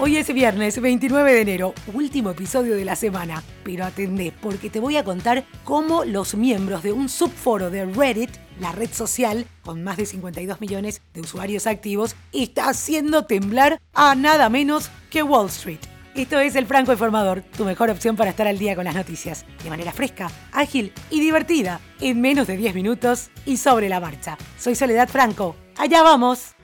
Hoy es viernes 29 de enero, último episodio de la semana, pero atendé porque te voy a contar cómo los miembros de un subforo de Reddit, la red social con más de 52 millones de usuarios activos, está haciendo temblar a nada menos que Wall Street. Esto es El Franco Informador, tu mejor opción para estar al día con las noticias, de manera fresca, ágil y divertida, en menos de 10 minutos y sobre la marcha. Soy Soledad Franco. ¡Allá vamos!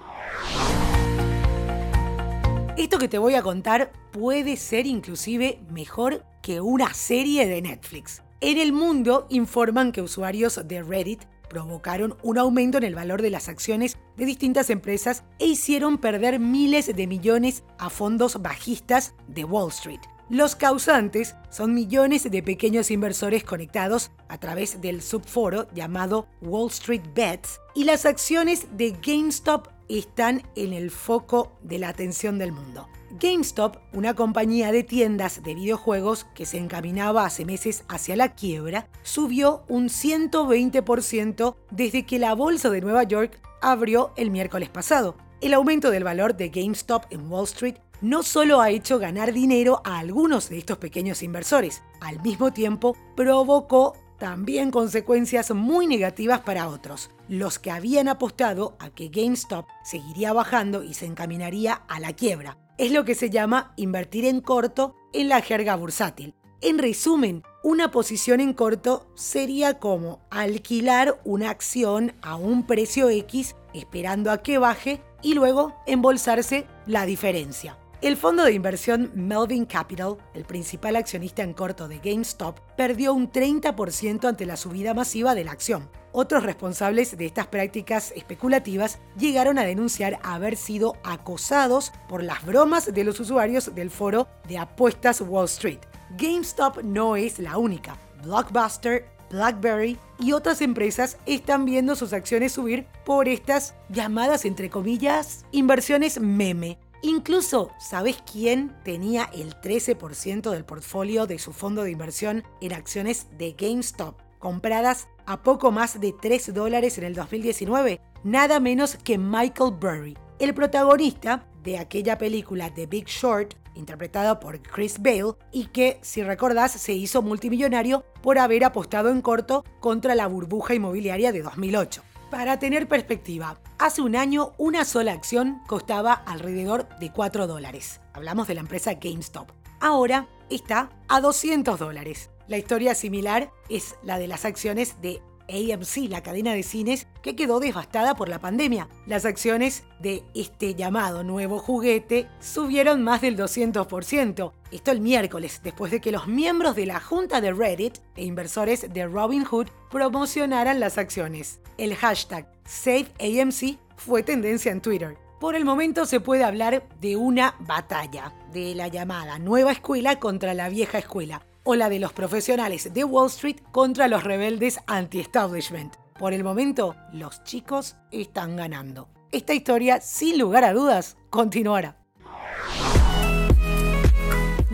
Esto que te voy a contar puede ser inclusive mejor que una serie de Netflix. En el mundo informan que usuarios de Reddit provocaron un aumento en el valor de las acciones de distintas empresas e hicieron perder miles de millones a fondos bajistas de Wall Street. Los causantes son millones de pequeños inversores conectados a través del subforo llamado Wall Street Bets y las acciones de GameStop están en el foco de la atención del mundo. GameStop, una compañía de tiendas de videojuegos que se encaminaba hace meses hacia la quiebra, subió un 120% desde que la bolsa de Nueva York abrió el miércoles pasado. El aumento del valor de GameStop en Wall Street no solo ha hecho ganar dinero a algunos de estos pequeños inversores, al mismo tiempo provocó también consecuencias muy negativas para otros, los que habían apostado a que GameStop seguiría bajando y se encaminaría a la quiebra. Es lo que se llama invertir en corto en la jerga bursátil. En resumen, una posición en corto sería como alquilar una acción a un precio X esperando a que baje y luego embolsarse la diferencia. El fondo de inversión Melvin Capital, el principal accionista en corto de GameStop, perdió un 30% ante la subida masiva de la acción. Otros responsables de estas prácticas especulativas llegaron a denunciar haber sido acosados por las bromas de los usuarios del foro de apuestas Wall Street. GameStop no es la única. Blockbuster, BlackBerry y otras empresas están viendo sus acciones subir por estas llamadas, entre comillas, inversiones meme, Incluso, ¿sabes quién tenía el 13% del portfolio de su fondo de inversión en acciones de GameStop, compradas a poco más de 3 dólares en el 2019? Nada menos que Michael Burry, el protagonista de aquella película The Big Short, interpretada por Chris Bale, y que, si recordás, se hizo multimillonario por haber apostado en corto contra la burbuja inmobiliaria de 2008. Para tener perspectiva, hace un año una sola acción costaba alrededor de 4 dólares. Hablamos de la empresa GameStop. Ahora está a 200 dólares. La historia similar es la de las acciones de AMC, la cadena de cines, que quedó devastada por la pandemia. Las acciones de este llamado nuevo juguete subieron más del 200%. Esto el miércoles, después de que los miembros de la junta de Reddit e inversores de Robinhood promocionaran las acciones. El hashtag SaveAMC fue tendencia en Twitter. Por el momento se puede hablar de una batalla, de la llamada nueva escuela contra la vieja escuela o la de los profesionales de Wall Street contra los rebeldes anti-establishment. Por el momento, los chicos están ganando. Esta historia, sin lugar a dudas, continuará.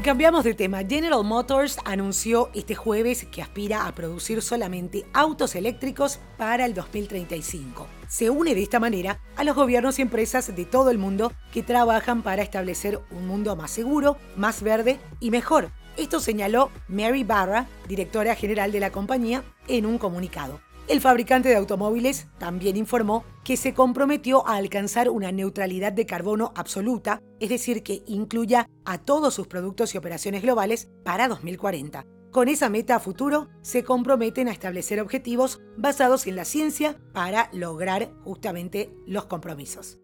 Cambiamos de tema. General Motors anunció este jueves que aspira a producir solamente autos eléctricos para el 2035. Se une de esta manera a los gobiernos y empresas de todo el mundo que trabajan para establecer un mundo más seguro, más verde y mejor esto señaló Mary Barra, directora general de la compañía, en un comunicado. El fabricante de automóviles también informó que se comprometió a alcanzar una neutralidad de carbono absoluta, es decir, que incluya a todos sus productos y operaciones globales para 2040. Con esa meta a futuro, se comprometen a establecer objetivos basados en la ciencia para lograr justamente los compromisos.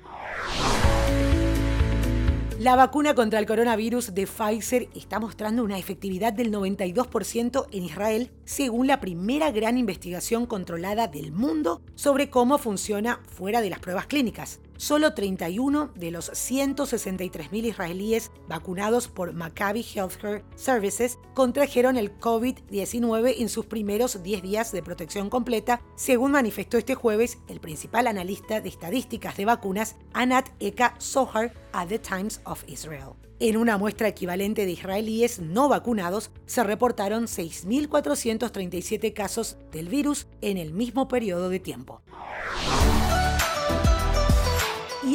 La vacuna contra el coronavirus de Pfizer está mostrando una efectividad del 92% en Israel, según la primera gran investigación controlada del mundo sobre cómo funciona fuera de las pruebas clínicas. Solo 31 de los 163.000 israelíes vacunados por Maccabi Healthcare Services contrajeron el COVID-19 en sus primeros 10 días de protección completa, según manifestó este jueves el principal analista de estadísticas de vacunas, Anat Eka Sohar, a The Times of Israel. En una muestra equivalente de israelíes no vacunados, se reportaron 6.437 casos del virus en el mismo periodo de tiempo.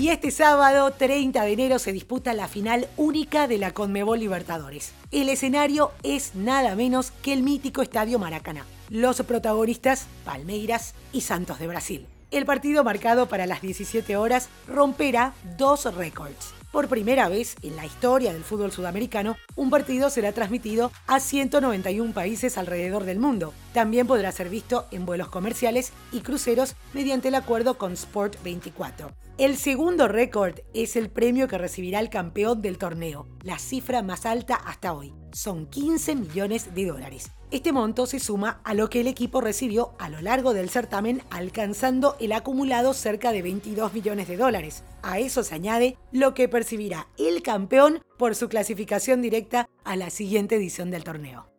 Y este sábado 30 de enero se disputa la final única de la Conmebol Libertadores. El escenario es nada menos que el mítico Estadio Maracaná. Los protagonistas, Palmeiras y Santos de Brasil. El partido marcado para las 17 horas romperá dos récords. Por primera vez en la historia del fútbol sudamericano, un partido será transmitido a 191 países alrededor del mundo. También podrá ser visto en vuelos comerciales y cruceros mediante el acuerdo con Sport 24. El segundo récord es el premio que recibirá el campeón del torneo, la cifra más alta hasta hoy. Son 15 millones de dólares. Este monto se suma a lo que el equipo recibió a lo largo del certamen, alcanzando el acumulado cerca de 22 millones de dólares. A eso se añade lo que percibirá el campeón por su clasificación directa a la siguiente edición del torneo.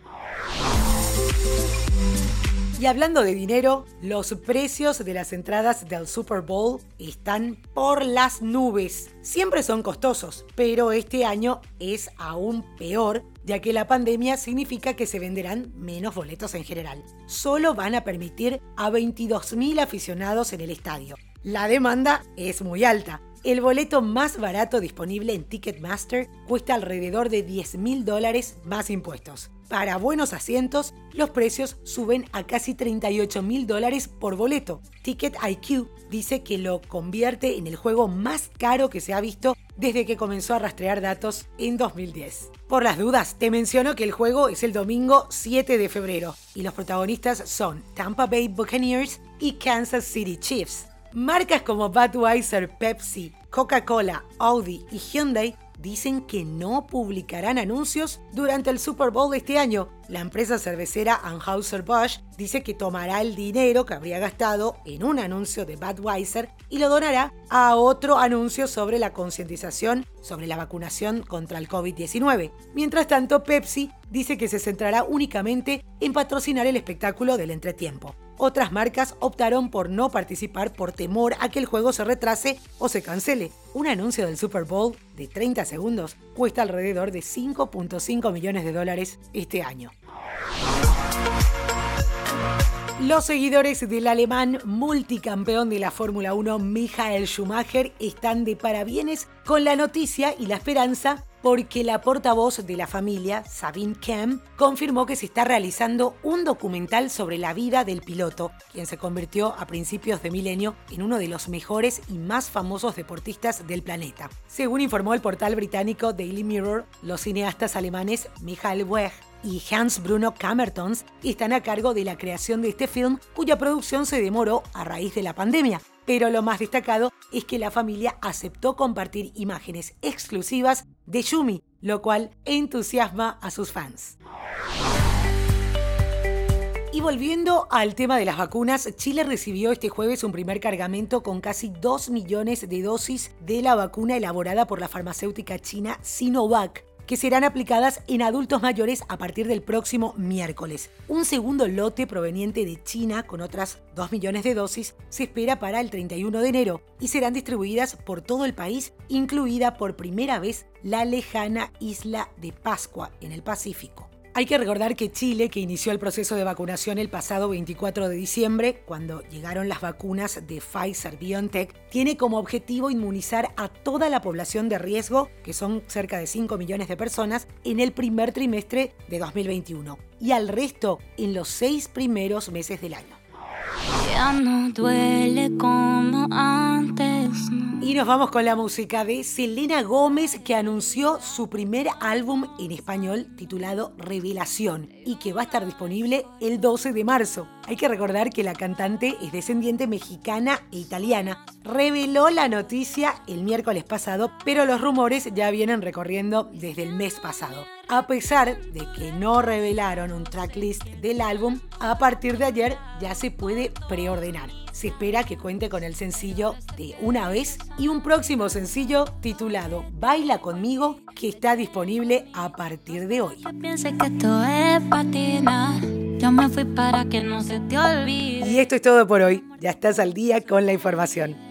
Y hablando de dinero, los precios de las entradas del Super Bowl están por las nubes. Siempre son costosos, pero este año es aún peor, ya que la pandemia significa que se venderán menos boletos en general. Solo van a permitir a 22.000 aficionados en el estadio. La demanda es muy alta, el boleto más barato disponible en Ticketmaster cuesta alrededor de 10 mil dólares más impuestos. Para buenos asientos, los precios suben a casi 38 mil dólares por boleto. Ticket IQ dice que lo convierte en el juego más caro que se ha visto desde que comenzó a rastrear datos en 2010. Por las dudas, te menciono que el juego es el domingo 7 de febrero y los protagonistas son Tampa Bay Buccaneers y Kansas City Chiefs. Marcas como Budweiser, Pepsi, Coca-Cola, Audi y Hyundai dicen que no publicarán anuncios durante el Super Bowl de este año. La empresa cervecera Anheuser-Busch dice que tomará el dinero que habría gastado en un anuncio de Budweiser y lo donará a otro anuncio sobre la concientización sobre la vacunación contra el COVID-19. Mientras tanto, Pepsi dice que se centrará únicamente en patrocinar el espectáculo del entretiempo. Otras marcas optaron por no participar por temor a que el juego se retrase o se cancele. Un anuncio del Super Bowl de 30 segundos cuesta alrededor de 5.5 millones de dólares este año. Los seguidores del alemán multicampeón de la Fórmula 1 Michael Schumacher están de parabienes con la noticia y la esperanza porque la portavoz de la familia, Sabine Kem, confirmó que se está realizando un documental sobre la vida del piloto, quien se convirtió a principios de milenio en uno de los mejores y más famosos deportistas del planeta. Según informó el portal británico Daily Mirror, los cineastas alemanes Michael Weg y Hans Bruno Kammertons están a cargo de la creación de este film cuya producción se demoró a raíz de la pandemia. Pero lo más destacado es que la familia aceptó compartir imágenes exclusivas de Yumi, lo cual entusiasma a sus fans. Y volviendo al tema de las vacunas, Chile recibió este jueves un primer cargamento con casi 2 millones de dosis de la vacuna elaborada por la farmacéutica china Sinovac que serán aplicadas en adultos mayores a partir del próximo miércoles. Un segundo lote proveniente de China con otras 2 millones de dosis se espera para el 31 de enero y serán distribuidas por todo el país, incluida por primera vez la lejana isla de Pascua en el Pacífico. Hay que recordar que Chile, que inició el proceso de vacunación el pasado 24 de diciembre, cuando llegaron las vacunas de Pfizer BioNTech, tiene como objetivo inmunizar a toda la población de riesgo, que son cerca de 5 millones de personas, en el primer trimestre de 2021 y al resto en los seis primeros meses del año. Ya no duele como antes. Y nos vamos con la música de Selena Gómez que anunció su primer álbum en español titulado Revelación y que va a estar disponible el 12 de marzo. Hay que recordar que la cantante es descendiente mexicana e italiana. Reveló la noticia el miércoles pasado, pero los rumores ya vienen recorriendo desde el mes pasado. A pesar de que no revelaron un tracklist del álbum, a partir de ayer ya se puede preordenar. se espera que cuente con el sencillo de Una vez y un próximo sencillo titulado Baila conmigo que está disponible a partir de hoy. Y esto es todo por hoy. Ya estás al día con la información.